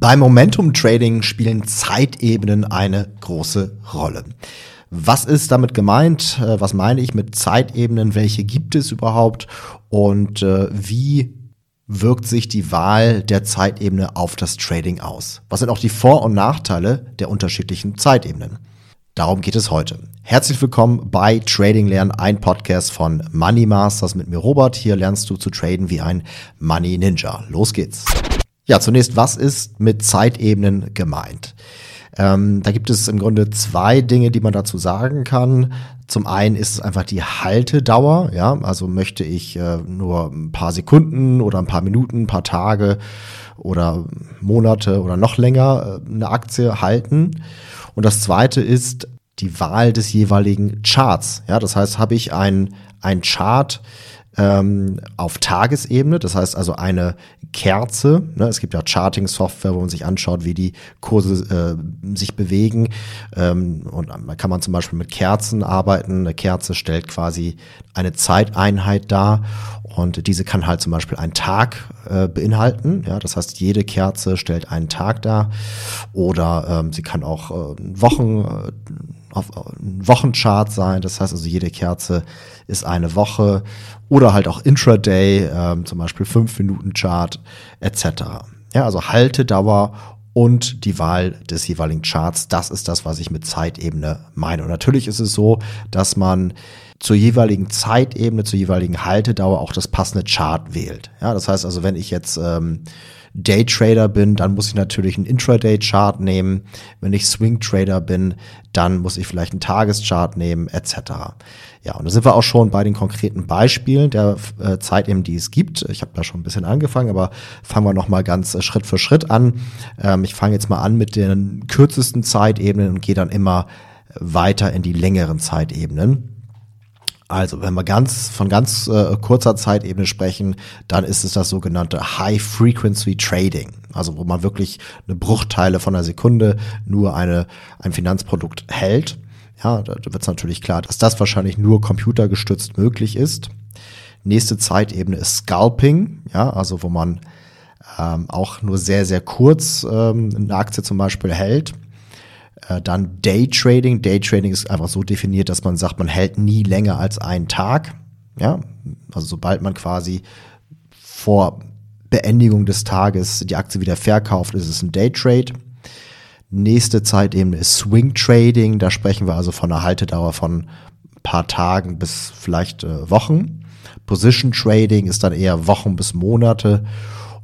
Beim Momentum Trading spielen Zeitebenen eine große Rolle. Was ist damit gemeint? Äh, was meine ich mit Zeitebenen? Welche gibt es überhaupt? Und äh, wie wirkt sich die Wahl der Zeitebene auf das Trading aus? Was sind auch die Vor- und Nachteile der unterschiedlichen Zeitebenen? Darum geht es heute. Herzlich willkommen bei Trading Lernen, ein Podcast von Money Masters mit mir Robert. Hier lernst du zu traden wie ein Money Ninja. Los geht's. Ja, zunächst, was ist mit Zeitebenen gemeint? Ähm, da gibt es im Grunde zwei Dinge, die man dazu sagen kann. Zum einen ist es einfach die Haltedauer, ja, also möchte ich äh, nur ein paar Sekunden oder ein paar Minuten, ein paar Tage oder Monate oder noch länger äh, eine Aktie halten. Und das zweite ist die Wahl des jeweiligen Charts. Ja, das heißt, habe ich ein, ein Chart, ähm, auf Tagesebene, das heißt also eine Kerze. Ne? Es gibt ja Charting-Software, wo man sich anschaut, wie die Kurse äh, sich bewegen. Ähm, und da kann man zum Beispiel mit Kerzen arbeiten. Eine Kerze stellt quasi eine Zeiteinheit dar. Und diese kann halt zum Beispiel einen Tag äh, beinhalten. Ja, das heißt, jede Kerze stellt einen Tag dar. Oder ähm, sie kann auch äh, Wochen, äh, auf, auf Wochenchart sein. Das heißt also, jede Kerze ist eine Woche oder halt auch Intraday, ähm, zum Beispiel 5-Minuten-Chart etc. Ja, also Haltedauer und die Wahl des jeweiligen Charts, das ist das, was ich mit Zeitebene meine. Und natürlich ist es so, dass man zur jeweiligen Zeitebene, zur jeweiligen Haltedauer auch das passende Chart wählt. Ja, das heißt also, wenn ich jetzt ähm, Daytrader bin, dann muss ich natürlich einen Intraday-Chart nehmen. Wenn ich Swing-Trader bin, dann muss ich vielleicht einen Tageschart nehmen, etc. Ja, und da sind wir auch schon bei den konkreten Beispielen der äh, Zeit die es gibt. Ich habe da schon ein bisschen angefangen, aber fangen wir nochmal ganz äh, Schritt für Schritt an. Ähm, ich fange jetzt mal an mit den kürzesten Zeitebenen und gehe dann immer weiter in die längeren Zeitebenen. Also, wenn wir ganz von ganz äh, kurzer Zeitebene sprechen, dann ist es das sogenannte High Frequency Trading. Also, wo man wirklich eine Bruchteile von einer Sekunde nur eine, ein Finanzprodukt hält. Ja, da wird es natürlich klar, dass das wahrscheinlich nur computergestützt möglich ist. Nächste Zeitebene ist Scalping, ja, also wo man ähm, auch nur sehr, sehr kurz ähm, eine Aktie zum Beispiel hält dann Daytrading. Daytrading ist einfach so definiert, dass man sagt, man hält nie länger als einen Tag. Ja, also sobald man quasi vor Beendigung des Tages die Aktie wieder verkauft, ist es ein Daytrade. Nächste Zeit eben ist Swing Trading. Da sprechen wir also von einer Haltedauer von ein paar Tagen bis vielleicht äh, Wochen. Position Trading ist dann eher Wochen bis Monate.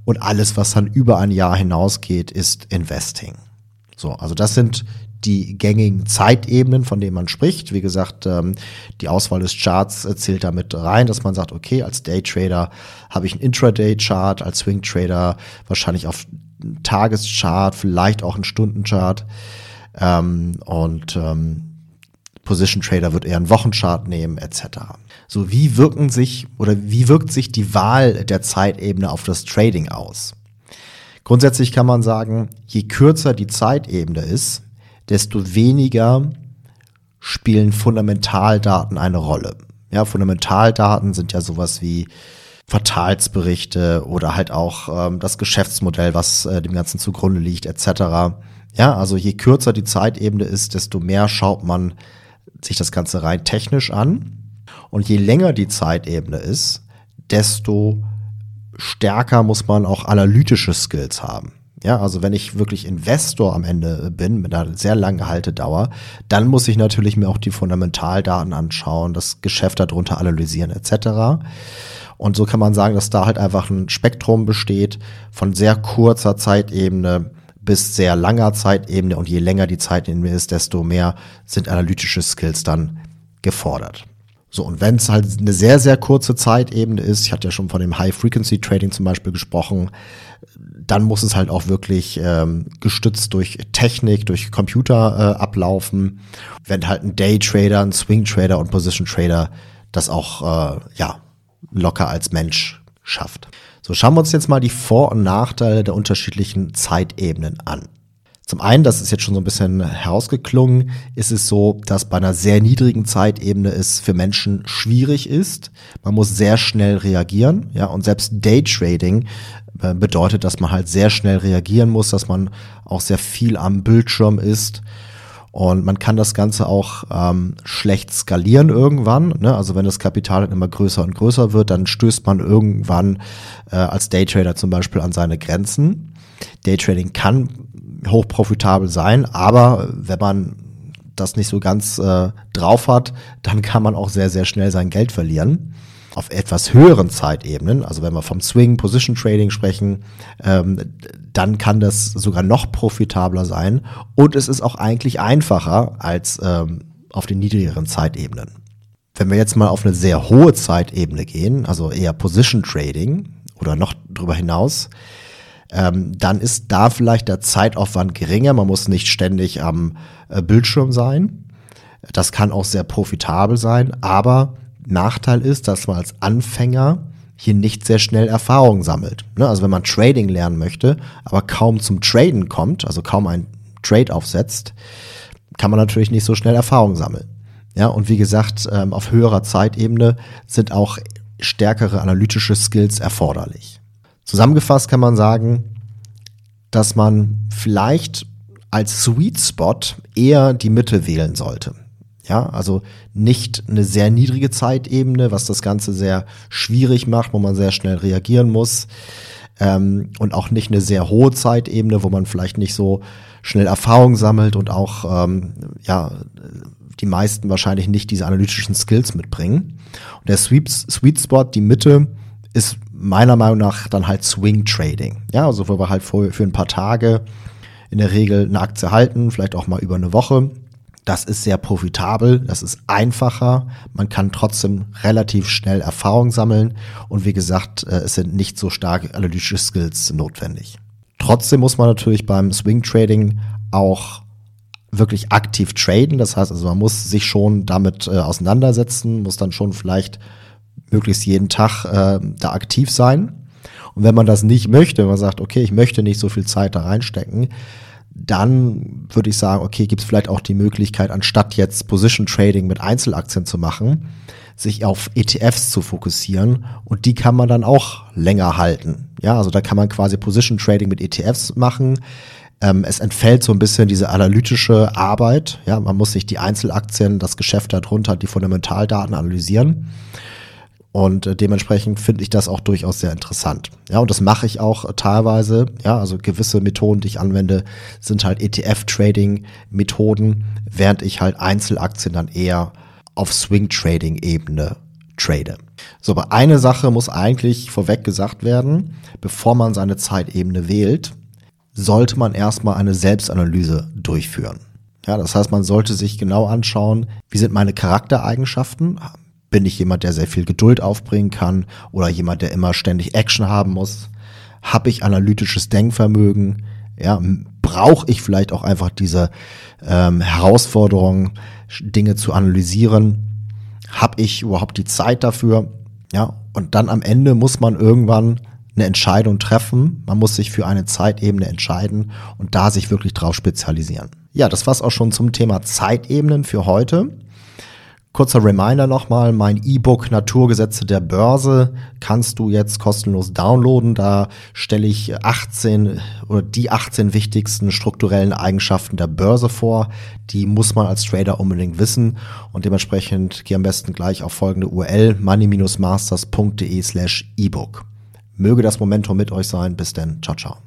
Und alles, was dann über ein Jahr hinausgeht, ist Investing. So, also das sind die gängigen Zeitebenen, von denen man spricht. Wie gesagt, ähm, die Auswahl des Charts äh, zählt damit rein, dass man sagt, okay, als Daytrader habe ich einen Intraday-Chart, als Swing-Trader wahrscheinlich auf Tageschart, vielleicht auch einen Stundenchart. Ähm, und ähm, Position Trader wird eher einen Wochenchart nehmen, etc. So, wie wirken sich oder wie wirkt sich die Wahl der Zeitebene auf das Trading aus? Grundsätzlich kann man sagen, je kürzer die Zeitebene ist, desto weniger spielen Fundamentaldaten eine Rolle. Ja, Fundamentaldaten sind ja sowas wie Quartalsberichte oder halt auch ähm, das Geschäftsmodell, was äh, dem Ganzen zugrunde liegt, etc. Ja, also je kürzer die Zeitebene ist, desto mehr schaut man sich das Ganze rein technisch an. Und je länger die Zeitebene ist, desto stärker muss man auch analytische Skills haben. Ja, also wenn ich wirklich Investor am Ende bin mit einer sehr langen Haltedauer, dann muss ich natürlich mir auch die Fundamentaldaten anschauen, das Geschäft darunter analysieren etc. Und so kann man sagen, dass da halt einfach ein Spektrum besteht von sehr kurzer Zeitebene bis sehr langer Zeitebene und je länger die Zeitebene ist, desto mehr sind analytische Skills dann gefordert. So, und wenn es halt eine sehr, sehr kurze Zeitebene ist, ich hatte ja schon von dem High-Frequency-Trading zum Beispiel gesprochen, dann muss es halt auch wirklich ähm, gestützt durch Technik, durch Computer äh, ablaufen. Wenn halt ein Day-Trader, ein Swing-Trader und Position-Trader das auch äh, ja locker als Mensch schafft. So, schauen wir uns jetzt mal die Vor- und Nachteile der unterschiedlichen Zeitebenen an. Zum einen, das ist jetzt schon so ein bisschen herausgeklungen, ist es so, dass bei einer sehr niedrigen Zeitebene es für Menschen schwierig ist. Man muss sehr schnell reagieren, ja, und selbst Daytrading äh, bedeutet, dass man halt sehr schnell reagieren muss, dass man auch sehr viel am Bildschirm ist. Und man kann das Ganze auch ähm, schlecht skalieren irgendwann. Ne? Also wenn das Kapital immer größer und größer wird, dann stößt man irgendwann äh, als Daytrader zum Beispiel an seine Grenzen. Daytrading kann hochprofitabel sein, aber wenn man das nicht so ganz äh, drauf hat, dann kann man auch sehr, sehr schnell sein Geld verlieren. Auf etwas höheren Zeitebenen, also wenn wir vom Swing Position Trading sprechen, ähm, dann kann das sogar noch profitabler sein und es ist auch eigentlich einfacher als ähm, auf den niedrigeren Zeitebenen. Wenn wir jetzt mal auf eine sehr hohe Zeitebene gehen, also eher Position Trading oder noch darüber hinaus, ähm, dann ist da vielleicht der Zeitaufwand geringer. Man muss nicht ständig am äh, Bildschirm sein. Das kann auch sehr profitabel sein, aber Nachteil ist, dass man als Anfänger hier nicht sehr schnell Erfahrung sammelt. Ne? Also wenn man Trading lernen möchte, aber kaum zum Traden kommt, also kaum ein Trade aufsetzt, kann man natürlich nicht so schnell Erfahrung sammeln. Ja, und wie gesagt, ähm, auf höherer Zeitebene sind auch stärkere analytische Skills erforderlich. Zusammengefasst kann man sagen, dass man vielleicht als Sweet Spot eher die Mitte wählen sollte. Ja, also nicht eine sehr niedrige Zeitebene, was das Ganze sehr schwierig macht, wo man sehr schnell reagieren muss. Ähm, und auch nicht eine sehr hohe Zeitebene, wo man vielleicht nicht so schnell Erfahrung sammelt und auch, ähm, ja, die meisten wahrscheinlich nicht diese analytischen Skills mitbringen. Und der Sweet, Sweet Spot, die Mitte, ist meiner Meinung nach dann halt Swing Trading. Ja, also wo wir halt für, für ein paar Tage in der Regel eine Aktie halten, vielleicht auch mal über eine Woche. Das ist sehr profitabel, das ist einfacher, man kann trotzdem relativ schnell Erfahrung sammeln und wie gesagt, äh, es sind nicht so starke analytische Skills notwendig. Trotzdem muss man natürlich beim Swing Trading auch wirklich aktiv traden, das heißt also man muss sich schon damit äh, auseinandersetzen, muss dann schon vielleicht möglichst jeden Tag äh, da aktiv sein. Und wenn man das nicht möchte, wenn man sagt, okay, ich möchte nicht so viel Zeit da reinstecken, dann würde ich sagen, okay, gibt es vielleicht auch die Möglichkeit, anstatt jetzt Position Trading mit Einzelaktien zu machen, sich auf ETFs zu fokussieren und die kann man dann auch länger halten. Ja, also da kann man quasi Position Trading mit ETFs machen. Ähm, es entfällt so ein bisschen diese analytische Arbeit. Ja, man muss sich die Einzelaktien, das Geschäft darunter, die Fundamentaldaten analysieren. Und äh, dementsprechend finde ich das auch durchaus sehr interessant. Ja, und das mache ich auch äh, teilweise. Ja, also gewisse Methoden, die ich anwende, sind halt ETF-Trading-Methoden, während ich halt Einzelaktien dann eher auf Swing-Trading-Ebene trade. So, aber eine Sache muss eigentlich vorweg gesagt werden, bevor man seine Zeitebene wählt, sollte man erstmal eine Selbstanalyse durchführen. Ja, das heißt, man sollte sich genau anschauen, wie sind meine Charaktereigenschaften? Bin ich jemand, der sehr viel Geduld aufbringen kann oder jemand, der immer ständig Action haben muss? Habe ich analytisches Denkvermögen? Ja, brauche ich vielleicht auch einfach diese ähm, Herausforderung, Dinge zu analysieren? Habe ich überhaupt die Zeit dafür? Ja, und dann am Ende muss man irgendwann eine Entscheidung treffen. Man muss sich für eine Zeitebene entscheiden und da sich wirklich drauf spezialisieren. Ja, das war's auch schon zum Thema Zeitebenen für heute. Kurzer Reminder nochmal, mein E-Book Naturgesetze der Börse kannst du jetzt kostenlos downloaden. Da stelle ich 18 oder die 18 wichtigsten strukturellen Eigenschaften der Börse vor. Die muss man als Trader unbedingt wissen und dementsprechend geh am besten gleich auf folgende URL money-masters.de slash ebook. Möge das Momentum mit euch sein. Bis denn. Ciao, ciao.